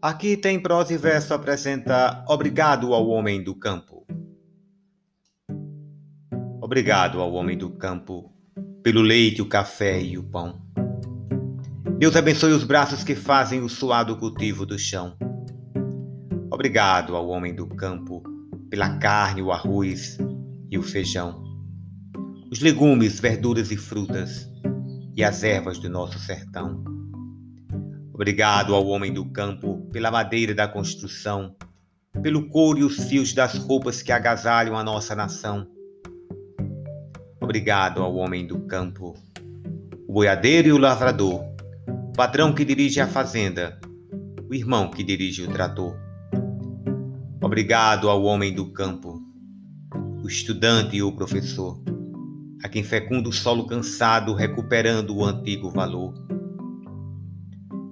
Aqui tem prosa e verso apresenta Obrigado ao homem do campo. Obrigado ao homem do campo pelo leite, o café e o pão. Deus abençoe os braços que fazem o suado cultivo do chão. Obrigado ao homem do campo pela carne, o arroz e o feijão. Os legumes, verduras e frutas e as ervas do nosso sertão. Obrigado ao homem do campo pela madeira da construção, pelo couro e os fios das roupas que agasalham a nossa nação. Obrigado ao homem do campo, o boiadeiro e o lavrador, o patrão que dirige a fazenda, o irmão que dirige o trator. Obrigado ao homem do campo, o estudante e o professor, a quem fecunda o solo cansado recuperando o antigo valor.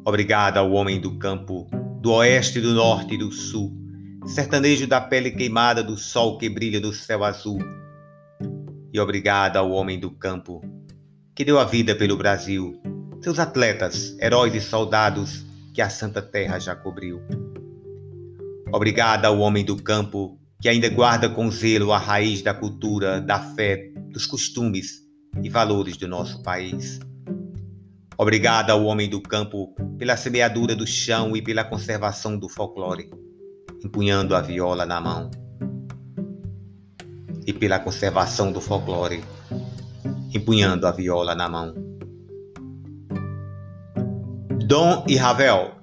Obrigado ao homem do campo, do oeste, do norte e do sul, sertanejo da pele queimada do sol que brilha do céu azul. E obrigado ao homem do campo, que deu a vida pelo Brasil, seus atletas, heróis e soldados que a santa terra já cobriu. Obrigado ao homem do campo, que ainda guarda com zelo a raiz da cultura, da fé, dos costumes e valores do nosso país. Obrigado ao homem do campo pela semeadura do chão e pela conservação do folclore, empunhando a viola na mão. E pela conservação do folclore, empunhando a viola na mão. Dom e Ravel